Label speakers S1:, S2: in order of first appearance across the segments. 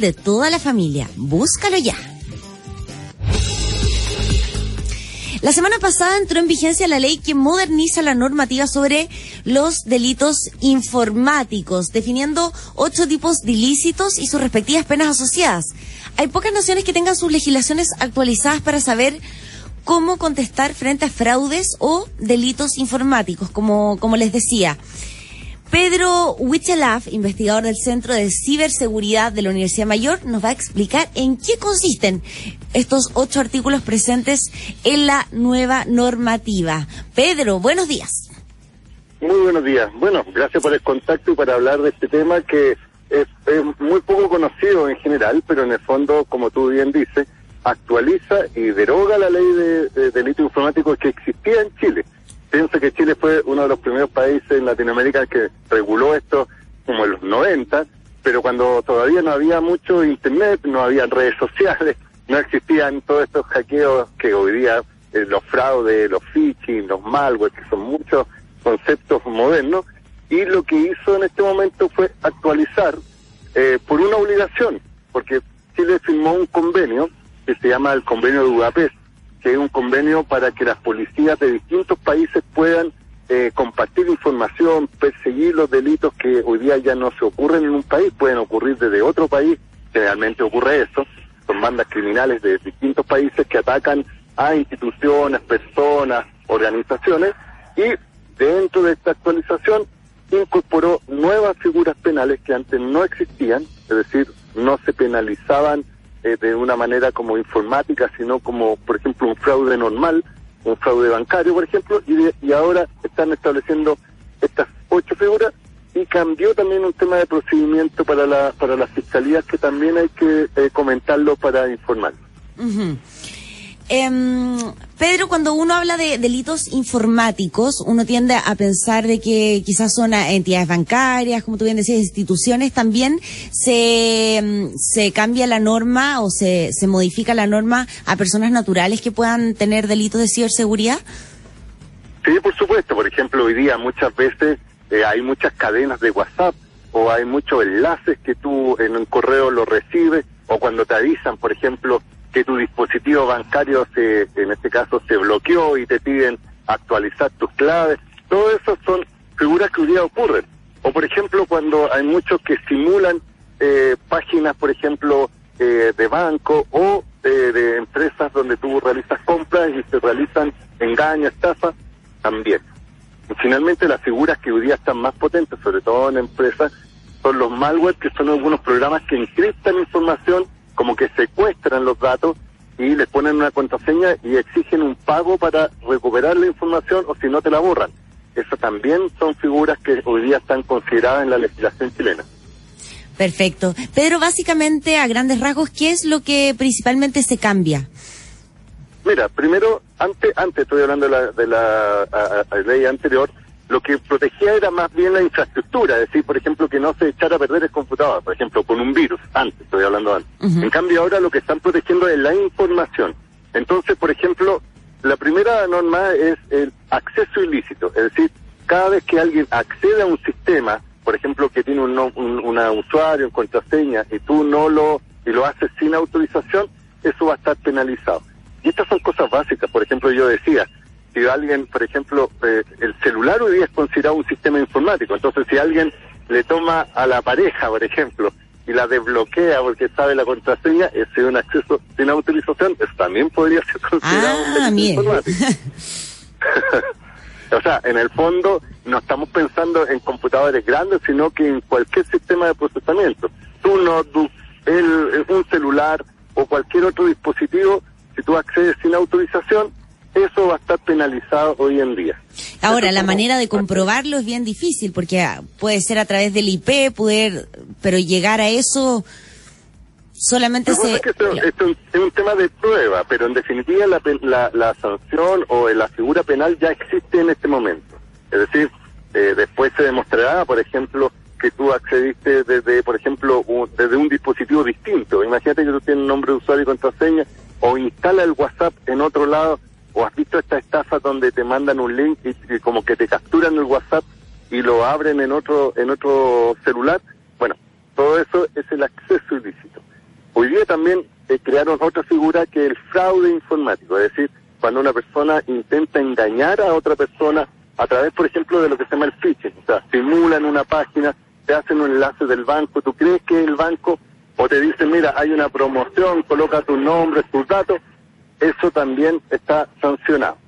S1: de toda la familia. Búscalo ya. La semana pasada entró en vigencia la ley que moderniza la normativa sobre los delitos informáticos, definiendo ocho tipos de ilícitos y sus respectivas penas asociadas. Hay pocas naciones que tengan sus legislaciones actualizadas para saber cómo contestar frente a fraudes o delitos informáticos, como, como les decía. Pedro Wichelaf, investigador del Centro de Ciberseguridad de la Universidad Mayor, nos va a explicar en qué consisten estos ocho artículos presentes en la nueva normativa. Pedro, buenos días.
S2: Muy buenos días. Bueno, gracias por el contacto y para hablar de este tema que es, muy poco conocido en general, pero en el fondo, como tú bien dices, actualiza y deroga la ley de, de delito informático que existía en Chile Pienso que Chile fue uno de los primeros países en Latinoamérica que reguló esto como en los 90, pero cuando todavía no había mucho internet, no había redes sociales, no existían todos estos hackeos que hoy día, eh, los fraudes, los phishing, los malware, que son muchos conceptos modernos, y lo que hizo en este momento fue actualizar eh, por una obligación, porque Chile firmó un convenio que se llama el Convenio de Budapest, que es un convenio para que las policías de distintos países puedan eh, compartir información, perseguir los delitos que hoy día ya no se ocurren en un país, pueden ocurrir desde otro país, generalmente ocurre eso, son bandas criminales de distintos países que atacan a instituciones, personas, organizaciones, y dentro de esta actualización incorporó nuevas figuras penales que antes no existían, es decir, no se penalizaban eh, de una manera como informática, sino como, por ejemplo, un fraude normal, un fraude bancario, por ejemplo, y, y ahora están estableciendo estas ocho figuras y cambió también un tema de procedimiento para la para las fiscalías que también hay que eh, comentarlo para informar.
S1: Em, Pedro, cuando uno habla de delitos informáticos, uno tiende a pensar de que quizás son entidades bancarias, como tú bien decías, instituciones. También se, em, se cambia la norma o se, se modifica la norma a personas naturales que puedan tener delitos de ciberseguridad.
S2: Sí, por supuesto. Por ejemplo, hoy día muchas veces eh, hay muchas cadenas de WhatsApp o hay muchos enlaces que tú en un correo lo recibes o cuando te avisan, por ejemplo, que tu dispositivo bancario se, en este caso se bloqueó y te piden actualizar tus claves. Todo eso son figuras que hoy día ocurren. O por ejemplo cuando hay muchos que simulan eh, páginas, por ejemplo, eh, de banco o de empresas donde tú realizas compras y se realizan engaños, estafas, también. finalmente las figuras que hoy día están más potentes, sobre todo en empresas, son los malware, que son algunos programas que encriptan información como que secuestran los datos y les ponen una contraseña y exigen un pago para recuperar la información o si no te la borran. Eso también son figuras que hoy día están consideradas en la legislación chilena.
S1: Perfecto. Pedro, básicamente, a grandes rasgos, ¿qué es lo que principalmente se cambia?
S2: Mira, primero, antes, antes estoy hablando de la, de la ley anterior, lo que protegía era más bien la infraestructura, es decir, por ejemplo, que no se echara a perder el computador, por ejemplo, con un virus, antes, estoy hablando antes. En cambio, ahora lo que están protegiendo es la información. Entonces, por ejemplo, la primera norma es el acceso ilícito, es decir, cada vez que alguien accede a un sistema, por ejemplo, que tiene un, un usuario en contraseña y tú no lo, y lo haces sin autorización, eso va a estar penalizado. Y estas son cosas básicas, por ejemplo, yo decía, si alguien, por ejemplo, eh, el celular hoy día es considerado un sistema informático, entonces si alguien le toma a la pareja, por ejemplo, y la desbloquea porque sabe la contraseña, ese es un acceso sin autorización, eso también podría ser considerado un
S1: ah,
S2: sistema informático. o sea, en el fondo no estamos pensando en computadores grandes, sino que en cualquier sistema de procesamiento. Tu notebook, el, un celular o cualquier otro dispositivo, si tú accedes sin autorización, eso va a estar penalizado hoy en día.
S1: Ahora, la manera de comprobarlo es bien difícil porque ah, puede ser a través del IP, poder, pero llegar a eso solamente se...
S2: Es, que esto, es un tema de prueba, pero en definitiva la, la, sanción o la figura penal ya existe en este momento. Es decir, eh, después se demostrará, por ejemplo, que tú accediste desde, por ejemplo, desde un dispositivo distinto. Imagínate que tú tienes nombre de usuario y contraseña o instala el WhatsApp en otro lado o has visto esta estafa donde te mandan un link y, como que te capturan el WhatsApp y lo abren en otro en otro celular bueno todo eso es el acceso ilícito. Día también eh, crearon otra figura que es el fraude informático, es decir, cuando una persona intenta engañar a otra persona a través, por ejemplo, de lo que se llama el phishing, o sea, simulan una página, te hacen un enlace del banco, tú crees que el banco o te dicen, mira, hay una promoción, coloca tu nombre, tus datos, eso también está sancionado.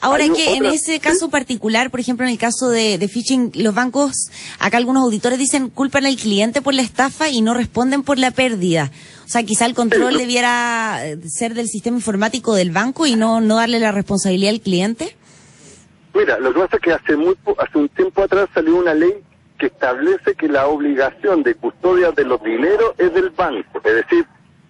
S1: Ahora que en ese caso particular, por ejemplo, en el caso de, de, phishing, los bancos, acá algunos auditores dicen culpan al cliente por la estafa y no responden por la pérdida. O sea, quizá el control debiera eh, ser del sistema informático del banco y no, no darle la responsabilidad al cliente.
S2: Mira, lo que pasa es que hace, muy, hace un tiempo atrás salió una ley que establece que la obligación de custodia de los dineros es del banco. Es decir,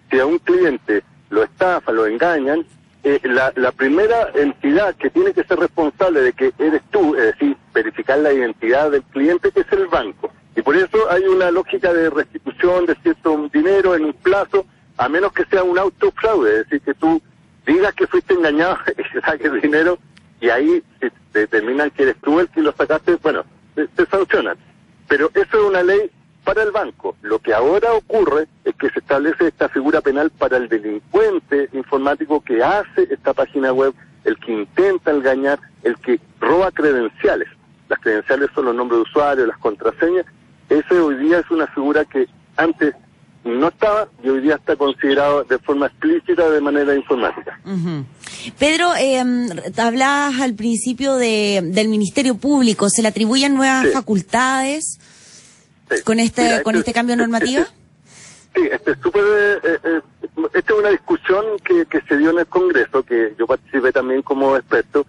S2: si a un cliente lo estafa, lo engañan, eh, la, primera entidad que tiene que ser responsable de que eres tú, es decir, verificar la identidad del cliente, es el banco. Y por eso hay una lógica de restitución de cierto dinero en un plazo, a menos que sea un autofraude, es decir, que tú digas que fuiste engañado y que saques dinero y ahí determinan que eres tú el que lo sacaste, bueno, te sancionan. Pero eso es una ley para el banco. Lo que ahora ocurre es que se establece esta figura penal para el delincuente informático que hace esta página web, el que intenta engañar, el que roba credenciales. Las credenciales son los nombres de usuario, las contraseñas. Ese hoy día es una figura que antes no estaba y hoy día está considerado de forma explícita de manera informática.
S1: Pedro, eh, hablabas al principio de, del Ministerio Público, ¿se le atribuyen nuevas facultades? Con este con este, este cambio normativo?
S2: sí, este es súper eh, eh, esta es una discusión que, que se dio en el Congreso, que yo participé también como experto.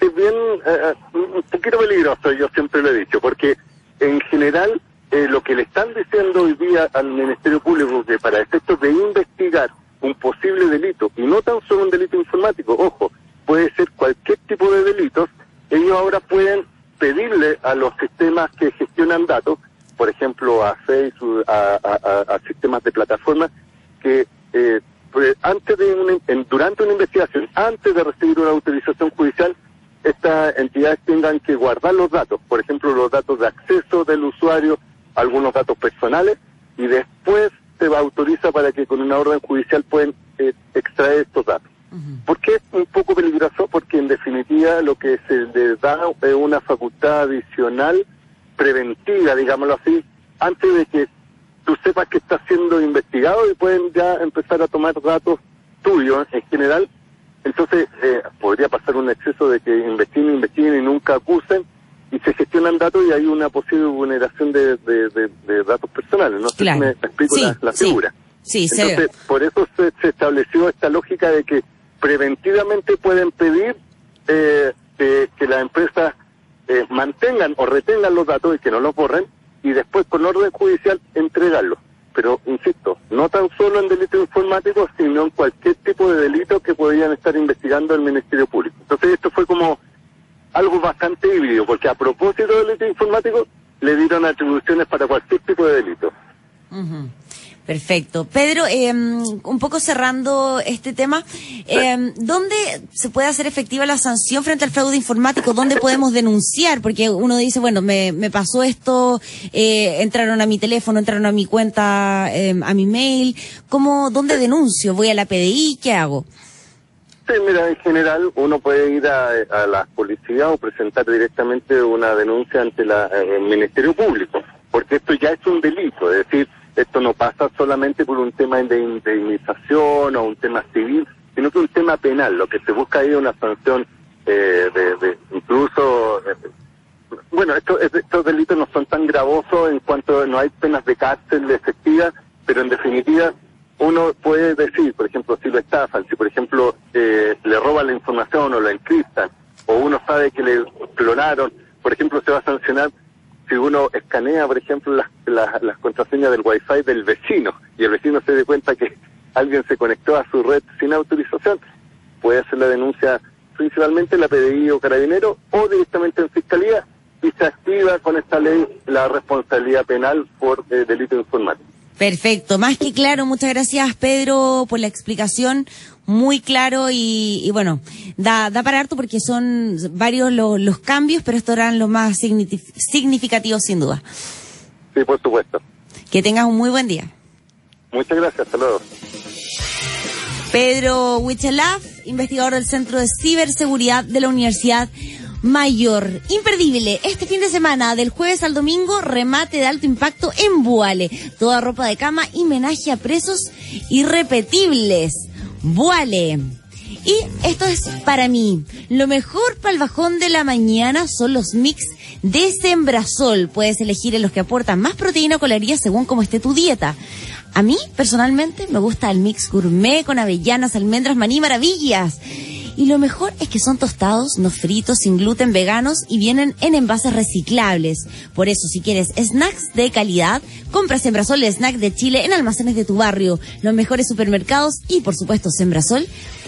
S2: Es bien eh, un poquito peligroso, yo siempre lo he dicho, porque en general lo que le están diciendo hoy día al Ministerio Público que para efectos de investigar un posible delito, y no tan solo un delito informático, ojo, puede ser cualquier tipo de delitos, ellos ahora pueden pedirle a los sistemas que gestionan datos por ejemplo, a Facebook, a, sistemas de plataformas que eh, pues, antes de durante una investigación, antes de recibir una autorización judicial, estas entidades tengan que guardar los datos, por ejemplo, los datos de acceso del usuario, algunos datos personales, y después se va autoriza para que con una orden judicial pueden eh, extraer estos datos. ¿Por qué es un poco peligroso? Porque en definitiva lo que se les da es una facultad adicional preventiva, digámoslo así, antes de que tú sepas que estás siendo investigado y pueden ya empezar a tomar datos tuyos en general. Entonces eh, podría pasar un exceso de que investiguen, investiguen y nunca acusen y se gestionan datos y hay una posible vulneración de, datos personales. No sé si me explico la, figura.
S1: Sí,
S2: Entonces, por eso se, estableció esta lógica de que preventivamente pueden pedir eh, que la empresa eh, mantengan o retengan los datos y que no los borren y después con orden judicial entregarlos. Pero, insisto, no tan solo en delitos informáticos, sino en cualquier tipo de delito que podrían estar investigando el Ministerio Público. Entonces esto fue como algo bastante híbrido, porque a propósito de delitos informáticos le dieron atribuciones para cualquier tipo de delito.
S1: Perfecto. Pedro, eh, un poco cerrando este tema, eh, ¿dónde se puede hacer efectiva la sanción frente al fraude informático? ¿Dónde podemos denunciar? Porque uno dice, bueno, me, me pasó esto, eh, entraron a mi teléfono, entraron a mi cuenta, eh, a mi mail. ¿Cómo, dónde denuncio? ¿Voy a la PDI? ¿Qué hago?
S2: Mira, en general uno puede ir a, a la policía o presentar directamente una denuncia ante la, el Ministerio Público, porque esto ya es un delito, es decir, esto no pasa solamente por un tema de indemnización o un tema civil, sino que un tema penal. Lo que se busca ahí es una sanción eh, de, incluso... Eh, bueno, estos, estos delitos no son tan gravosos en cuanto no hay penas de cárcel efectivas, pero en definitiva uno puede decir, por ejemplo, si lo estafan, si por ejemplo eh, le roban la información o lo encriptan, o uno sabe que le clonaron, por ejemplo, se va a sancionar si uno escanea, por ejemplo, las, las, contraseñas del Wi-Fi del vecino y el vecino se dé cuenta que alguien se conectó a su red sin autorización, puede hacer la denuncia principalmente en la PDI o Carabinero o directamente en Fiscalía y se activa con esta ley la responsabilidad penal por eh, delito informático.
S1: Perfecto, más que claro. Muchas gracias, Pedro, por la explicación. Muy claro y, bueno, da, da para harto porque son varios los cambios, pero estos eran los más significativos sin duda.
S2: Sí, por supuesto.
S1: Que tengas un muy buen día.
S2: Muchas gracias, hasta luego.
S1: Pedro Huichalaf, investigador del Centro de Ciberseguridad de la Universidad Mayor. Imperdible, este fin de semana, del jueves al domingo, remate de alto impacto en Buale. Toda ropa de cama y menaje a presos irrepetibles. Buale. Y esto es para mí. Lo mejor para el bajón de la mañana son los mix de Sembrasol. Puedes elegir en los que aportan más proteína o calorías según cómo esté tu dieta. A mí, personalmente, me gusta el mix gourmet con avellanas, almendras, maní, maravillas. Y lo mejor es que son tostados, no fritos, sin gluten, veganos y vienen en envases reciclables. Por eso, si quieres snacks de calidad, compra Sembrasol, el snack de Chile en almacenes de tu barrio, los mejores supermercados y, por supuesto, Sembrasol